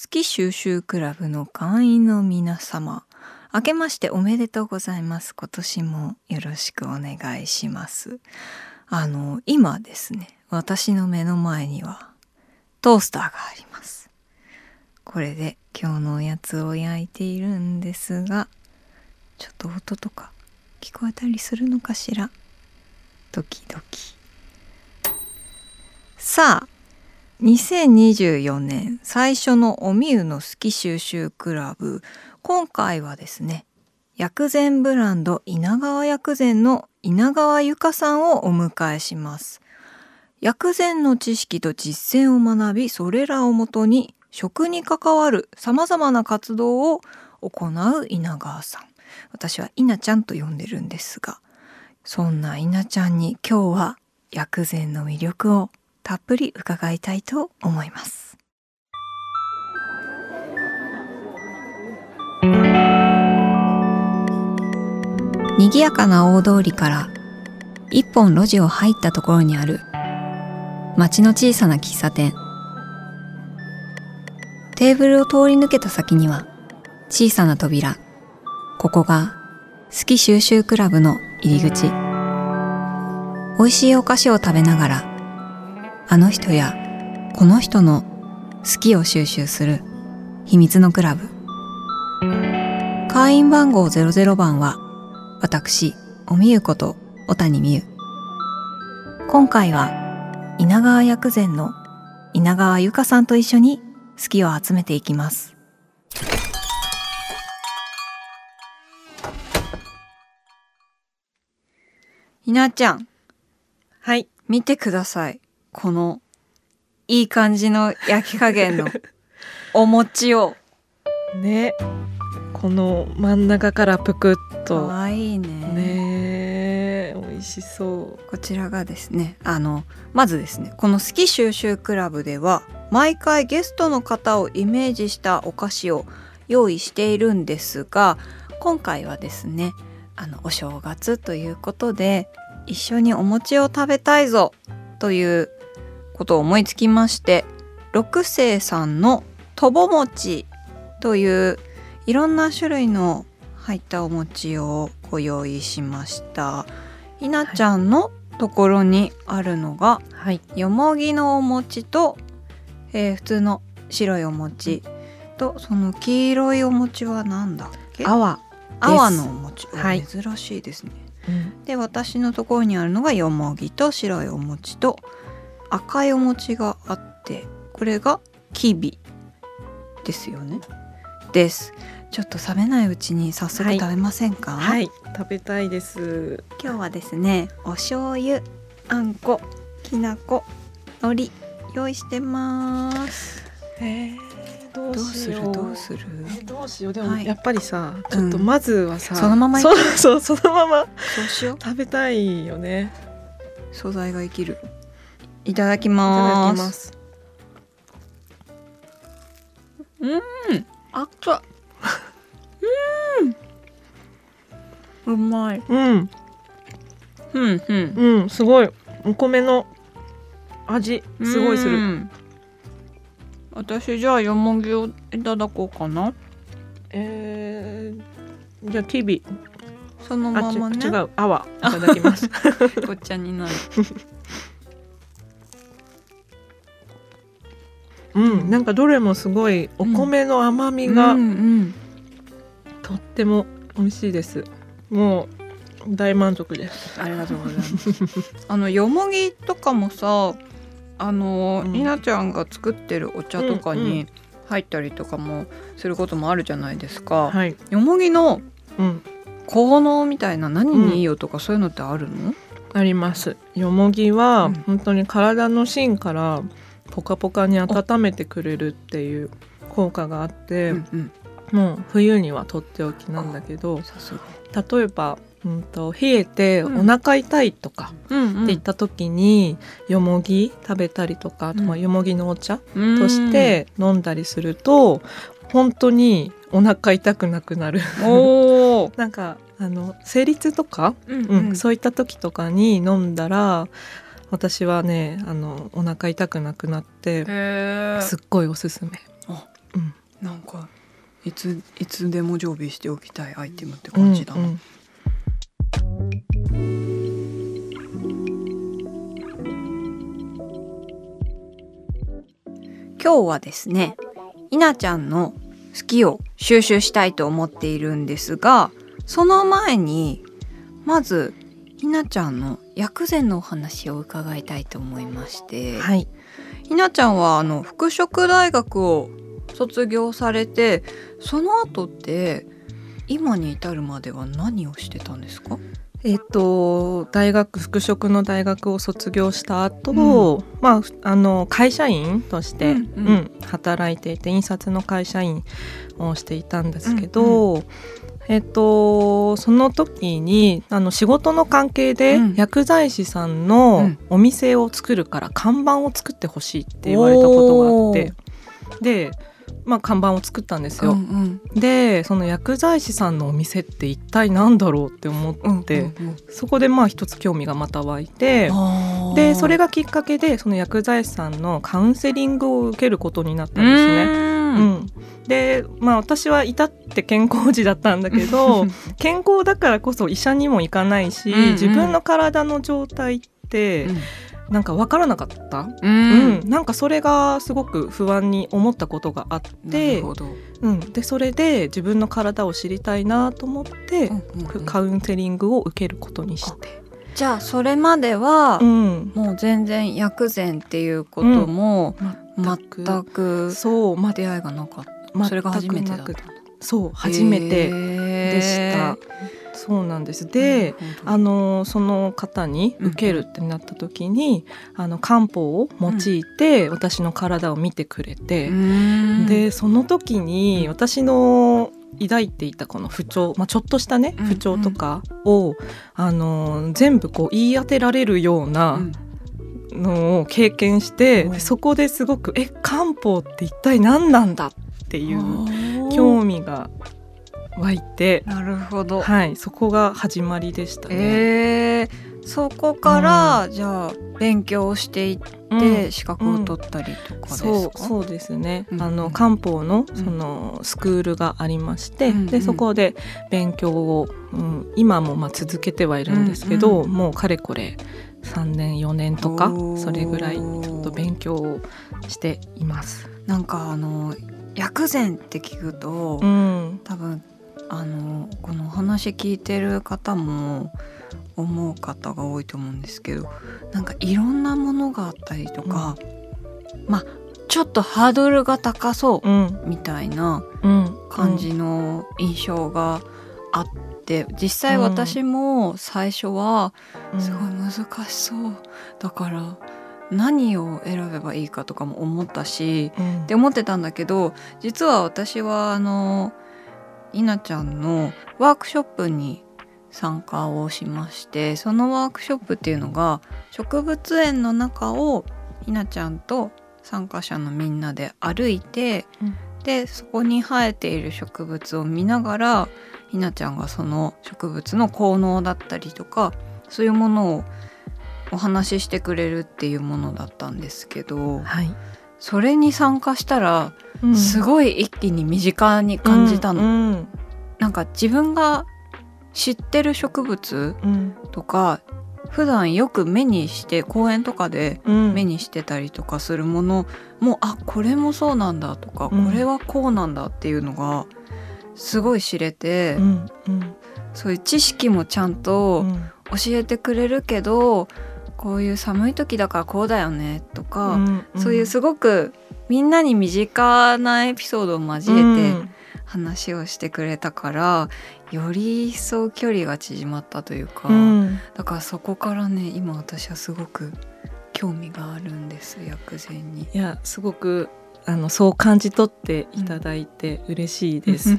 好き収集クラブの会員の皆様明けましておめでとうございます。今年もよろしくお願いします。あの今ですね私の目の前にはトースターがあります。これで今日のおやつを焼いているんですがちょっと音とか聞こえたりするのかしら？ドキドキ。さあ2024年最初のおみゆの好き収集クラブ。今回はですね薬膳ブランド稲川薬膳の稲川由香さんをお迎えします。薬膳の知識と実践を学びそれらをもとに食に関わるさまざまな活動を行う稲川さん。私は稲ちゃんと呼んでるんですがそんな稲ちゃんに今日は薬膳の魅力をたっぷり伺いたいと思います。賑やかな大通りから一本路地を入ったところにある町の小さな喫茶店。テーブルを通り抜けた先には小さな扉。ここが好き収集クラブの入り口。美味しいお菓子を食べながらあの人やこの人の好きを収集する秘密のクラブ。会員番号00番は私おみゆこと小谷美優。今回は稲川薬膳の稲川由香さんと一緒に好きを集めていきます。ひなちゃん。はい。見てくださいこのいい感じの焼き加減のお餅をね。この真ん中からぷくっかと。わいいねね美味しそこちらがですねあのまずですねこの「好き収集クラブ」では毎回ゲストの方をイメージしたお菓子を用意しているんですが今回はですねあのお正月ということで一緒にお餅を食べたいぞということを思いつきまして六星さんのとぼ餅といういろんな種類の入ったお餅をご用意しました。ひなちゃんのところにあるのが、う。はい。よもぎのお餅と、えー普通の白いお餅とその黄色いお餅はなんだっけ？泡。泡のお餅、はい珍しいですねうん。で私のところにあるのがよもぎと白いお餅と赤いお餅があってこれがきびですよね。です。ちょっと冷めないうちに早速はい。食べませんか、はい。食べたいです。今日はですねお醤油あんこきなこ海苔用意してます。えー、どうする？どうする？えどうしよう。でも、はい。やっぱりさ、ん。ちょっとまずはさ、そのままいそうそうそのままそうしよう。食べたいよね。素材が生きるいただきますだきます。あっつうんうまいうん。うんうんうん。すごい。お米の味すごいする。うん私じゃあよもぎをいただこうかなえー、じゃあキビ。そのままね違う。泡いただきます。ごっちゃになるうん。なんかどれもすごいお米の甘みうがんうんとっても美味しいです。もう大満足です。ありがとうございます。あのよもぎとかもさ、あの、うんりなちゃんが作ってるお茶とかうんうに入ったりとかもすることもあるじゃないですか。はい。よもぎのうん。効能みたいな何にいいよとかそういうのってあるの？あります。よもぎはうん本当に体の芯からポカポカに温めてくれるっていう効果があって、うんうん。もう冬にはとっておきなんだけど。例えば、うん、と冷えてうんお腹痛いとかうん。って言った時に、よもぎ食べたりとかあとよもぎのお茶うん。として飲んだりすると、本当にお腹痛くなくなる。なんかあの生理痛とか、うん。うんそういった時とかに飲んだら私はねあのお腹痛くなくなって。すっごいおすすめ。あうんなんかいついつでも常備しておきたいアイテムって感じだな、うんうん今日はですね稲ちゃんの好きを収集したいと思っているんですがその前にまず稲ちゃんの薬膳のお話を伺いたいと思いまして、はい。ひなちゃんはあの服飾大学を卒業されてその後って今に至るまでは何をしてたんですか？えっと大学服飾の大学を卒業した後、うまああの会社員として、ううん。んうん働いていて印刷の会社員をしていたんですけど、えっとその時にあの仕事の関係で、うん。薬剤師さんうのん。お店を作るから看板を作ってほしいって言われたことがあって。で、まあ、看板を作ったんですよ。うんでその薬剤師さんのお店って一体何だろうって思って、うんうんそこでまあ一つ興味がまた湧いてでそれがきっかけでその薬剤師さんのカウンセリングを受けることになったんですね。ううん。ん、でまあ私は至って健康児だったんだけど 健康だからこそ医者にも行かないし、うんうん。自分の体の状態ってなんか分からなかった、ううん。んなんかそれがすごく不安に思ったことがあっなてるほど。うん、でそれで自分の体を知りたいなと思って、うんうんうん。カウンセリングを受けることにして、じゃあそれまではうん、もう全然薬膳っていうことも全全く。そう、ま出会いがなかった。それが初めてだった。そう初めてででした、そうなんです。で、あのその方に受けるってなった時に、あの漢方を用いて私の体を見てくれて、でその時に私の抱いていたこの不調、まあ、ちょっとしたねうん不調とかを、あの全部こう言い当てられるようなのを経験して、そこですごく「え漢方って一体何なんだ?」っていう興味が湧いて、なるほど、はい、そこが始まりでしたね。えーそこから、じゃあ勉強していっうん。て資格を取ったりとかですか、そうそうですね、うん。あの漢方のうん。そのスクールがありまして、うん。うん。でそこで勉強を、うん、今もまあ続けてはいるんですけど、うん。うん。もうかれこれ3年4年とかそれぐらいちょっと勉強をしています。なんかあの薬膳って聞くと、うん。多分あのこのお話聞いてる方も思う方が多いと思うんですけどなんかいろんなものがあったりとか、まあちょっとハードルが高そううん。みたいなうん。感じの印象があって実際私も最初はうん。すごい難しそう。だから何を選べばいいかとかも思ったしうん。って思ってたんだけど実は私はあの稲ちゃんのワークショップに参加をしましてそのワークショップっていうのが植物園の中を稲ちゃんと参加者のみんなで歩いて、うん。でそこに生えている植物を見ながらひなちゃんがその植物の効能だったりとかそういうものをお話ししてくれるっていうものだったんですけどはい、それに参加したらうん。すごい一気に身近に感じたの。うんなんか自分が知ってる植物うん。とか普段よく目にして公園とかでうん。目にしてたりとかするものもあこれもそうなんだとか、うん。これはこうなんだっていうのがすごい知れて、うんうん。そういう知識もちゃんとうん教えてくれるけど、こういう寒い時だからこうだよねとか、んそういうすごくみんなに身近なエピソードを交えて話をしてくれたから、より一層距離が縮まったというか、うん。だからそこからね今私はすごく興味があるんです薬膳に。いやすごくあのそう感じ取っていただいて嬉しいです。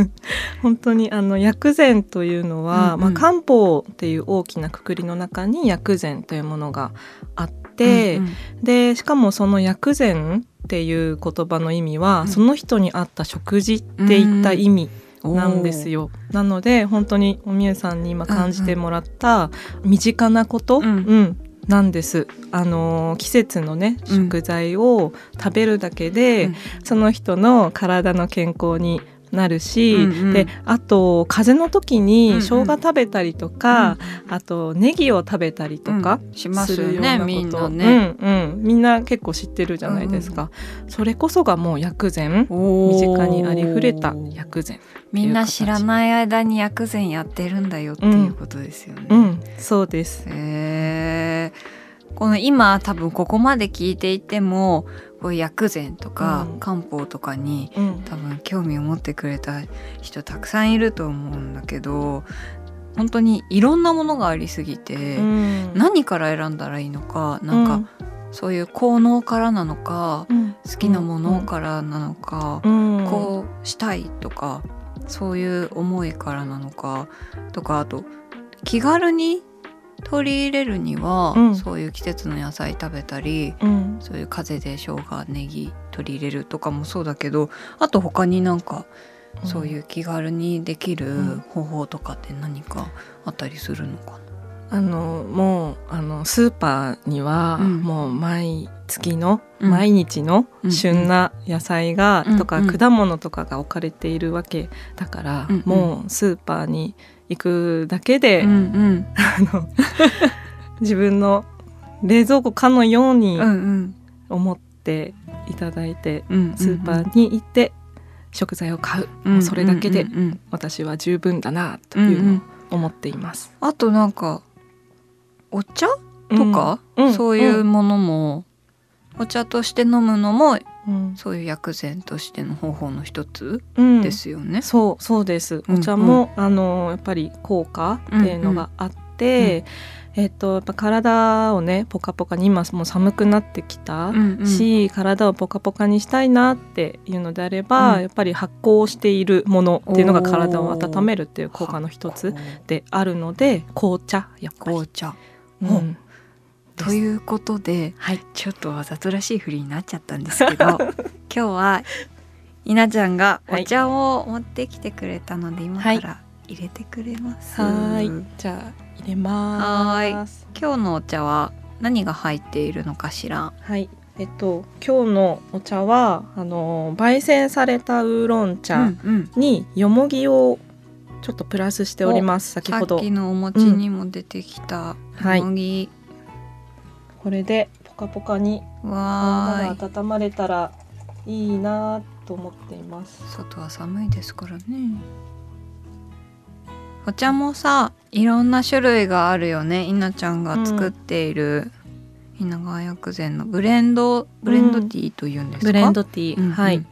本当にあの薬膳というのは、うんうん。まあ、漢方っていう大きなくくりの中に薬膳というものがあって、うんうん。でしかもその薬膳っていう言葉の意味は、うん。その人に合った食事っていった意味なんですよ。なので本当におみゆさんに今感じてもらった身近なこと、うん。うんなんです。あの季節のね食材を食べるだけで、うん、その人の体の健康になるし、うんうん、であと風邪の時に生姜食べたりとか、うん。うん、あとネギを食べたりとかするようなこと、うん、みんなね、うんうん、みんな結構知ってるじゃないですか、うん、それこそがもう薬膳。身近にありふれた薬膳。みんな知らない間に薬膳やってるんだよっていうことですよね、うん、そうですへこの今多分ここまで聞いていてもこう薬膳とか漢方とかに、うん、多分興味を持ってくれた人たくさんいると思うんだけど本当にいろんなものがありすぎて、うん、何から選んだらいいのかなんか、そういう効能からなのか、好きなものからなのか、こうしたいとかそういう思いからなのかとかあと気軽に取り入れるには、うん、そういう季節の野菜食べたり、うん、そういう風で生姜ネギ取り入れるとかもそうだけどあと他になんかそういう気軽にできる方法とかって何かあったりするのかな、あのもうあのスーパーには、もう毎月の、毎日の旬な野菜が、とか果物とかが置かれているわけだから、もうスーパーに行くだけで、うんうん、あの 自分の冷蔵庫かのように思っていただいて、うんうん、スーパーに行って食材を買う、うんうん、それだけで私は十分だなというのを思っています。うんうん、あとなんかお茶とか、うん、そういうものも、お茶として飲むのもうん、そういう薬膳としての方法の一つですよね。うん、そうそうです。お茶も、うん。うん、あのやっぱり効果っていうのがあって、うんうん、えっと、やっぱ体をねポカポカに今もう寒くなってきたし、うんうん、体をポカポカにしたいなっていうのであれば、やっぱり発酵しているものっていうのが体を温めるっていう効果の一つであるので紅茶やっぱり。紅茶、うんということで、はい、ちょっとわざとらしい振りになっちゃったんですけど 今日は稲ちゃんがお茶を持ってきてくれたので、今から入れてくれます。はいじゃあ入れます。今日のお茶は何が入っているのかしら？はい。えっと今日のお茶はあの焙煎されたウーロン茶によもぎをちょっとプラスしております。先ほど。さっきのお餅にも出てきたよもぎ。はいこれでポカポカに体が温まれたらいいなと思っています。外は寒いですからね。お茶もさいろんな種類があるよね。稲ちゃんが作っている、うん、稲川薬膳のブレンドブレンドティーというんですか、ブレンドティー、うんうん、はい。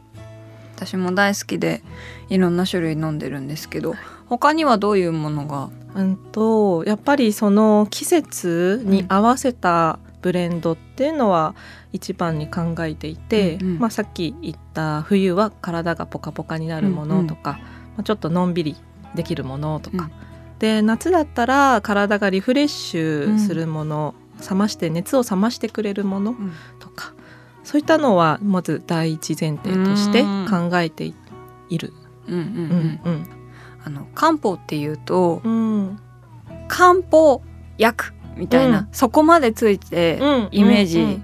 私も大好きでいろんな種類飲んでるんですけど他にはどういうものが？うんとやっぱりその季節に合わせた、うんブレンドっていうのは一番に考えていて、うんうん、まあ、さっき言った冬は体がポカポカになるものとか、うんうん、まあ、ちょっとのんびりできるものとか、うん、で夏だったら体がリフレッシュするもの、うん、冷まして熱を冷ましてくれるものとか、うん、そういったのはまず第一前提として考えている。あの漢方っていうと、漢方薬みたいな、うん、そこまでついてイメージ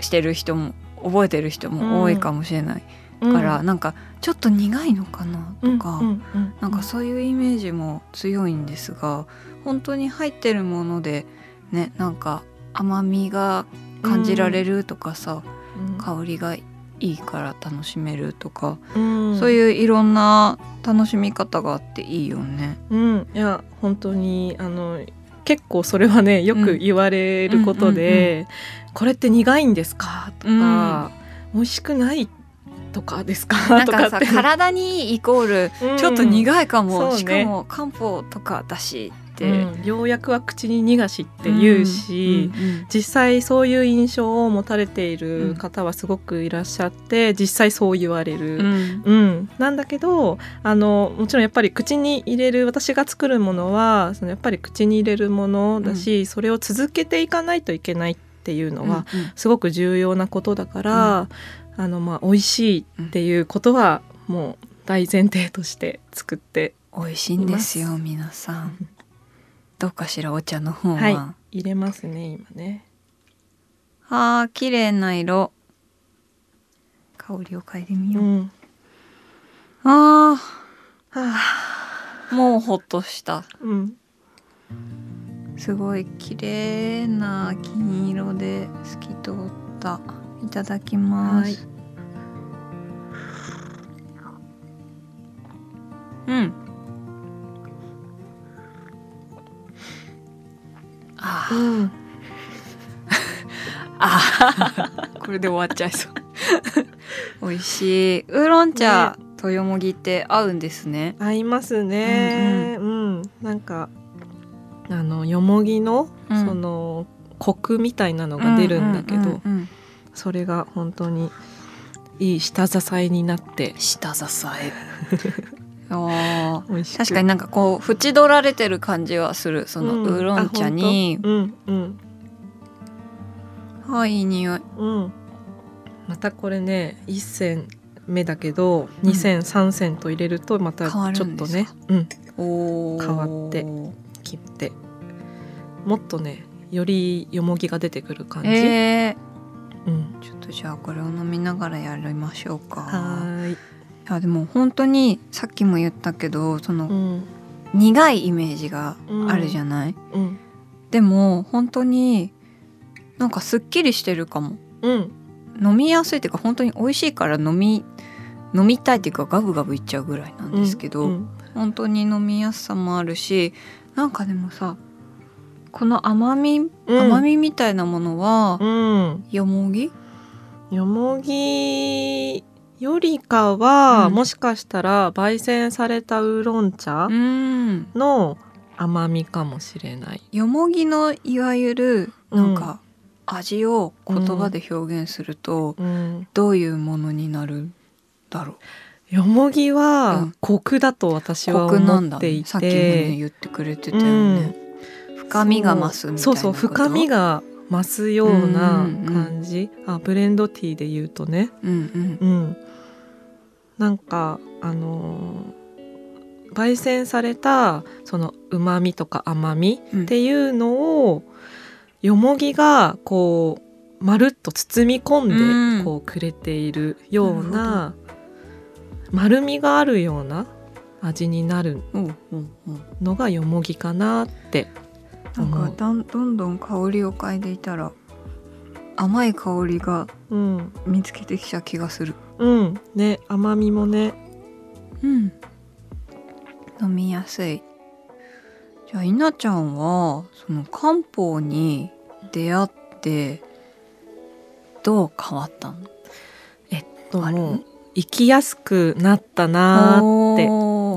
してる人も覚えてる人も多いかもしれない。から、うん、なんかちょっと苦いのかなとか、うん、なんかそういうイメージも強いんですが本当に入ってるものでねなんか甘みが感じられるとかさ、うん、香りがいいから楽しめるとか、うん、そういういろんな楽しみ方があっていいよね。うん、いや本当にあの結構それはねよく言われることで「これって苦いんですか?」とか、うん、美味しくないとかですか？なんかさ体にイコールちょっと苦いかも、うん、しかも漢方とかだし、うん、ようやくは口に逃がしって言うし、うんうんうん、実際そういう印象を持たれている方はすごくいらっしゃって、実際そう言われる、うん。なんだけどあのもちろんやっぱり口に入れる私が作るものはそのやっぱり口に入れるものだし、それを続けていかないといけないっていうのはすごく重要なことだから、あのまあ美味しいっていうことはもう大前提として作って美味しいんですよ皆さんどうかしらお茶の方は、はい、入れますね今ね。あー綺麗な色。香りを嗅いでみよう、うん。あはーもうほっとした。うん。すごい綺麗な金色で透き通った。いただきます。うん これで終わっちゃいそう。美味しい。ウーロン茶、とよもぎって合うんですね。合いますね。うん、なんかあのよもぎの、うん。そのコクみたいなのが出るんだけど、ううんうんそれが本当にいい下支えになって。下支え。あ確かになんかこう縁取られてる感じはする。そのうん。ウーロン茶に。あ、本当？うんはいいい匂い。うん。うんまたこれね1銭目だけどうん。2銭3銭と入れるとまたちょっとね、うん、変わって切って。もっとねよりよもぎが出てくる感じ、えうん、ー、ちょっとじゃあこれを飲みながらやりましょうか。はーい、いやでも本当にさっきも言ったけどそのうん。苦いイメージがあるじゃない、うん。でも本当になんかすっきりしてるかも。うん。飲みやすいっていうか本当に美味しいから飲み飲みたいっていうかガブガブいっちゃうぐらいなんですけど、うん本当に飲みやすさもあるしなんかでもさこの甘み、うん。甘みみたいなものは、うん。よもぎ？よもぎよりかは、うん。もしかしたら焙煎されたウーロン茶うん。の甘みかもしれない。よもぎのいわゆるうんなん。か味を言葉で表現すると、うん、どういうものになるんだろう？よもぎうはん。コクだと私は思っていて、さっきもね言ってくれてたよね、深みが増すみたいなそうそう深みがが増すようなうんうんうん。感じ、あブレンドティーで言うとね。うんうん。うん。なんかあのー焙煎されたそのうまみとか甘みうん。っていうのをよもぎがこうまるっと包み込うん。んでこうくれているようなな丸みがあるような味になるうんうんうん。のがよもぎかなってなんかだんどんどん香りを嗅いでいたら甘い香りがうん。見つけてきた気がする。うん。ね甘みもね。うん。飲みやすいじゃあ稲ちゃんはその漢方に出会ってどう変わったの？あるともう生きやすくなったなーっ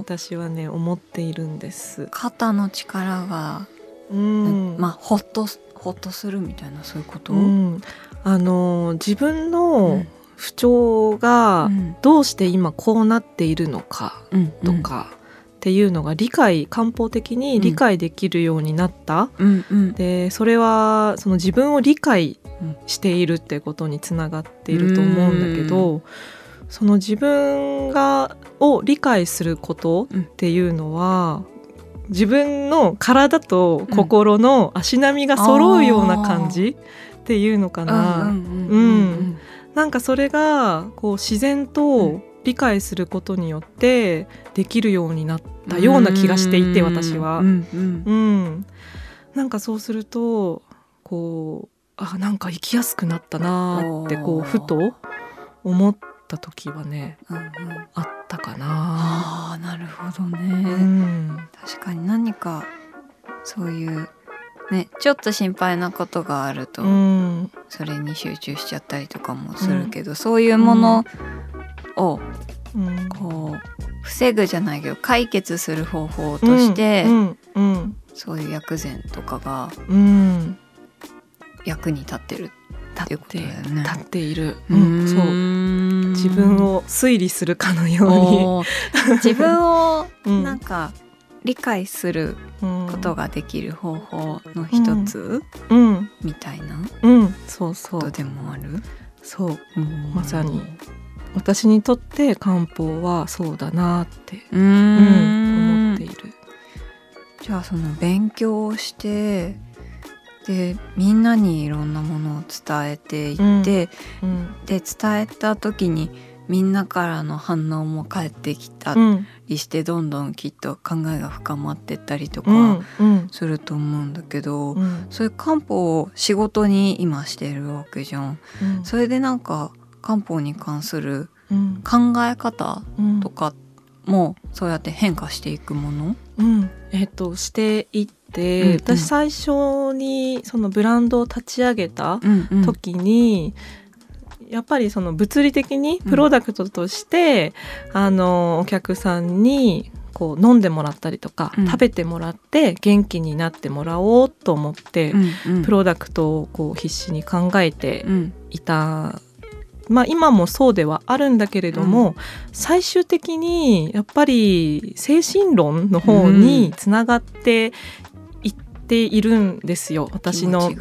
て私はね思っているんです。肩の力が、うん。まあほっとほっとするみたいなそういうこと、うん。あのー自分うのん。不調がうん。どうして今こうなっているのかうんとかっていうのが理解漢方的に理解できるようになった、うんうん。でそれはその自分を理解しているってことにつながっていると思うんだけど、その自分がを理解することっていうのは、自分の体と心の足並みが揃うような感じっていうのかな、うんうんうんなんかそれがこう自然と理解することによってできるようになったような気がしていて私は。うんうん。うん、なんかそうするとこうあなんか生きやすくなったなーってこうふと思った時はねうんうんあったかな。ああなるほどうね、ん。確かに何かそういうねちょっと心配なことがあると、うん。それに集中しちゃったりとかもするけど、そういうものをうん。こう防ぐじゃないけど解決する方法として、そういう薬膳とかがうん。役に立ってるっていうことだよね。立っている、ううんそう。う自分を推理するかのように、自分を うん。なんか理解するうん。ことができる方法の一つうん。みたいなうん。そうそう。ことでもある？そう。まさに私にとって漢方はそうだなって、うん。ん思っている。じゃあその勉強をしてでみんなにいろんなものを伝えていって、うん、で伝えた時にみんなからの反応も返ってきたりして、うん、どんどんきっと考えが深まってったりとかすると思うんだけど、うん、そういう漢方を仕事に今してるわけじゃん。それでなんか漢方に関する考え方とかもそうやって変化していくもの、うん。えーと、していって、うんうん、私最初にそのブランドを立ち上げた時に、うん。うん、やっぱりその物理的にプロダクトとして、うん、あのお客さんにこう飲んでもらったりとか、うん、食べてもらって元気になってもらおうと思って、うんうん、プロダクトをこう必死に考えていたまあ、今もそうではあるんだけれども、うん、最終的にやっぱり精神論の方につながっていっているんですよ、私の。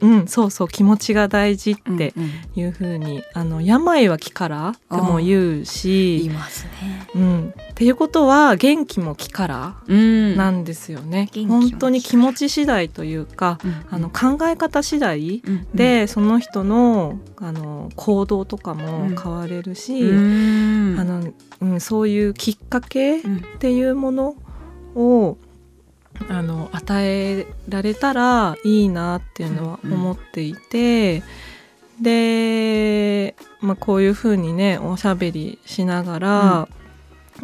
うん、そうそう気持ちが大事っていうふうに、うん。うん、あの病は気からとも言うし。言いますね、うん、っていうことは元気も気からなんですよね、うん、本当に気持ち次第というか、うんうん、あの考え方次第で、うんうん、その人のあの行動とかも変われるし、うん、あのうん、そういうきっかけっていうものをあの与えられたらいいなっていうのは思っていて、うん、で、まあ、こういうふうにねおしゃべりしながら、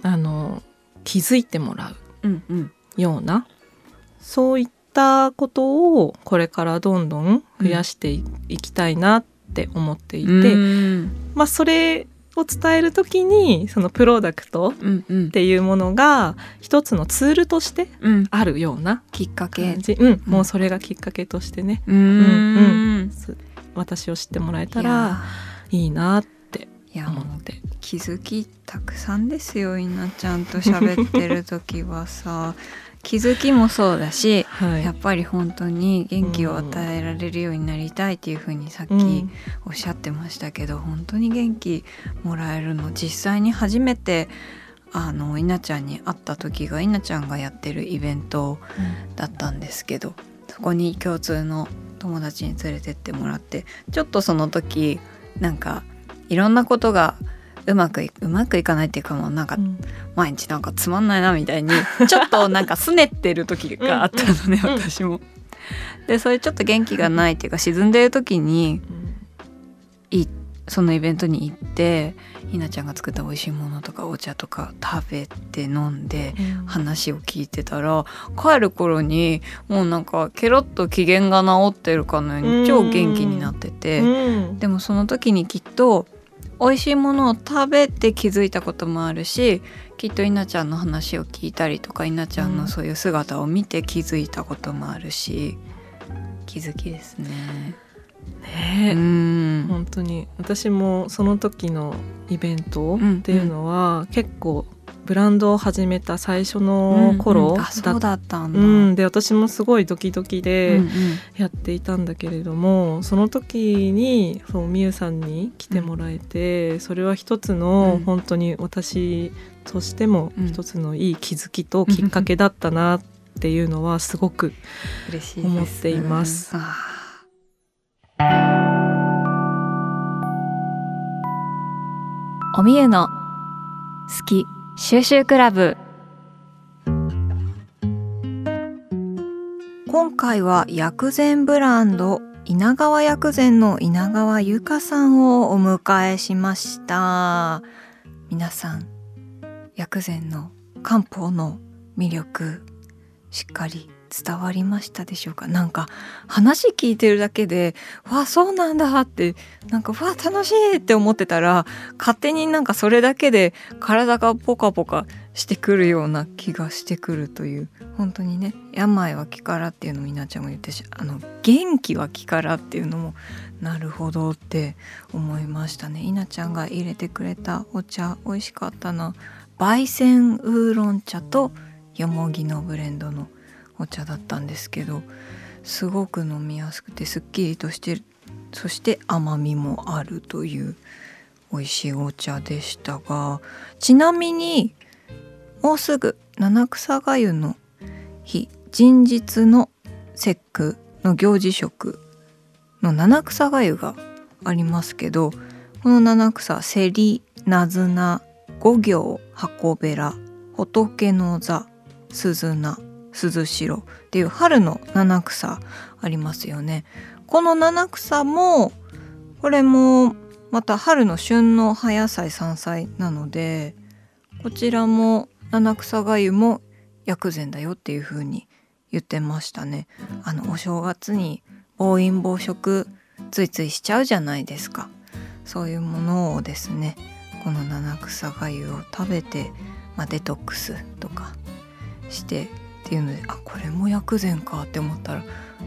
うん、あの気づいてもらうような、うん。うん、そういったことをこれからどんどん増やしていきたいなって思っていて、まあ、それを伝える時にそのプロダクトっていうものが一つのツールとしてあるようなきっかけ、うん、もうそれがきっかけとしてね、うん。うん。私を知ってもらえたらいいなって思って。気づきたくさんですよいなちゃんと喋ってる時はさ気づきもそうだし、はい、やっぱり本当に元気を与えられるようになりたいっていうふうにさっきおっしゃってましたけど、うん、本当に元気もらえるの実際に初めてあの稲ちゃんに会った時が稲ちゃんがやってるイベントだったんですけど、うん、そこに共通の友達に連れてってもらってちょっとその時なんかいろんなことがうまくいうまくいかないっていうかもうなんか、毎日なんかつまんないなみたいに ちょっとなんかすねってる時があったのね私も。でそれちょっと元気がないっていうか沈んでる時に、いそのイベントに行ってひなちゃんが作った美味しいものとかお茶とか食べて飲んで話を聞いてたら、帰る頃にもうなんかケロッと機嫌が治ってるかのように超元気になってて、でもその時にきっと美味しいものを食べて気づいたこともあるしきっと稲ちゃんの話を聞いたりとか稲ちゃんのそういう姿を見て気づいたこともあるし、気づきですね。ねうん。本当に。私もその時のイベントっていうのは、結構ブランドを始めた最初の頃だ,、そうだったんだ、うん、で私もすごいドキドキでやっていたんだけれども、うんうん、その時にそうみゆさんに来てもらえて、うん、それは一つの本当に私としても一つのいい気づきときっかけだったなっていうのはすごく思っています。おみゆの好き収集クラブ。今回は薬膳ブランド稲川薬膳の稲川由香さんをお迎えしました。皆さん薬膳の漢方の魅力しっかり伝わりましたでしょうか？なんか話聞いてるだけでわあそうなんだってなんかわあ楽しいって思ってたら勝手になんかそれだけで体がポカポカしてくるような気がしてくるという本当にね病は気からっていうのも稲ちゃんも言ってしあの元気は気からっていうのもなるほどって思いましたね。稲ちゃんが入れてくれたお茶美味しかったな。焙煎ウーロン茶とよもぎのブレンドのお茶だったんですけどすごく飲みやすくてすっきりとしてそして甘みもあるという美味しいお茶でしたがちなみにもうすぐ七草がゆの日前日の節句の行事食の七草がゆがありますけどこの七草セリナズナ五行箱べら仏の座鈴菜鈴代っていう春の七草ありますよね。この七草もこれもまた春の旬の葉野菜山菜なのでこちらも七草がゆも薬膳だよっていう風に言ってましたね。あのお正月に暴飲暴食ついついしちゃうじゃないですか。そういうものをですねこの七草がゆを食べて、まあ、デトックスとかしてっていうのであこれも薬膳かって思ったら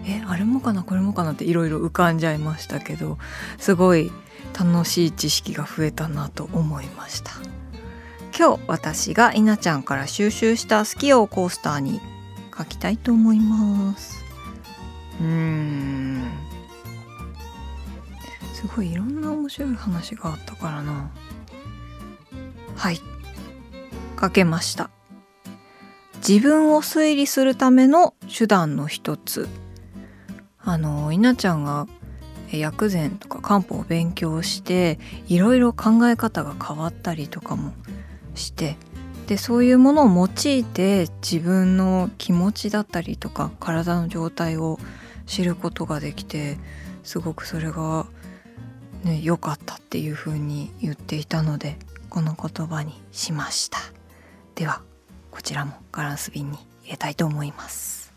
えあれもかなこれもかなっていろいろ浮かんじゃいましたけどすごい楽しい知識が増えたなと思いました。今日私が稲ちゃんから収集した好きをコースターに書きたいと思います。うーん。すごいいろんな面白い話があったからな。はい。書けました自分を推理するための手段の一つ。あの稲ちゃんが薬膳とか漢方を勉強していろいろ考え方が変わったりとかもしてでそういうものを用いて自分の気持ちだったりとか体の状態を知ることができてすごくそれがね良かったっていうふうに言っていたのでこの言葉にしました。ではこちらもガランス瓶に入れたいと思います。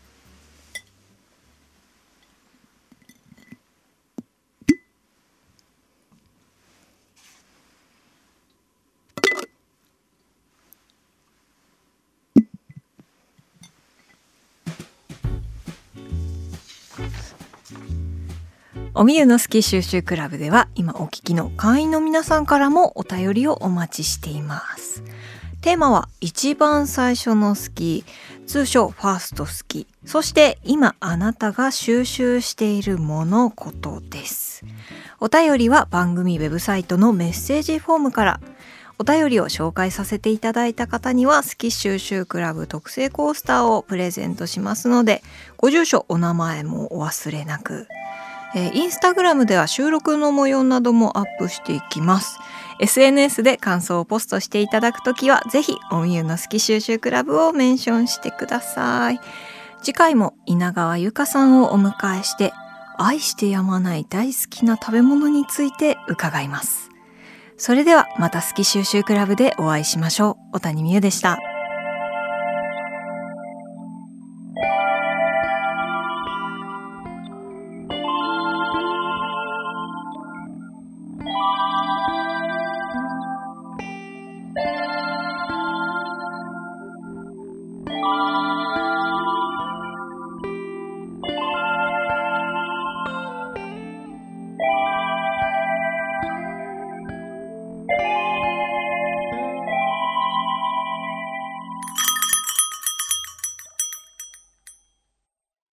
おみゆの好き収集クラブでは今お聞きの会員の皆さんからもお便りをお待ちしています。テーマは一番最初の好き。通称ファースト好き。そして今あなたが収集しているものことです。お便りは番組ウェブサイトのメッセージフォームから。お便りを紹介させていただいた方には好き収集クラブ特製コースターをプレゼントしますのでご住所お名前もお忘れなく。えー、インスタグラムでは収録の模様などもアップしていきます。SNS で感想をポストしていただくときはぜひおみゆの好き収集クラブをメンションしてください。次回も稲川由香さんをお迎えして愛してやまない大好きな食べ物について伺いますそれではまた好き収集クラブでお会いしましょう小谷美優でした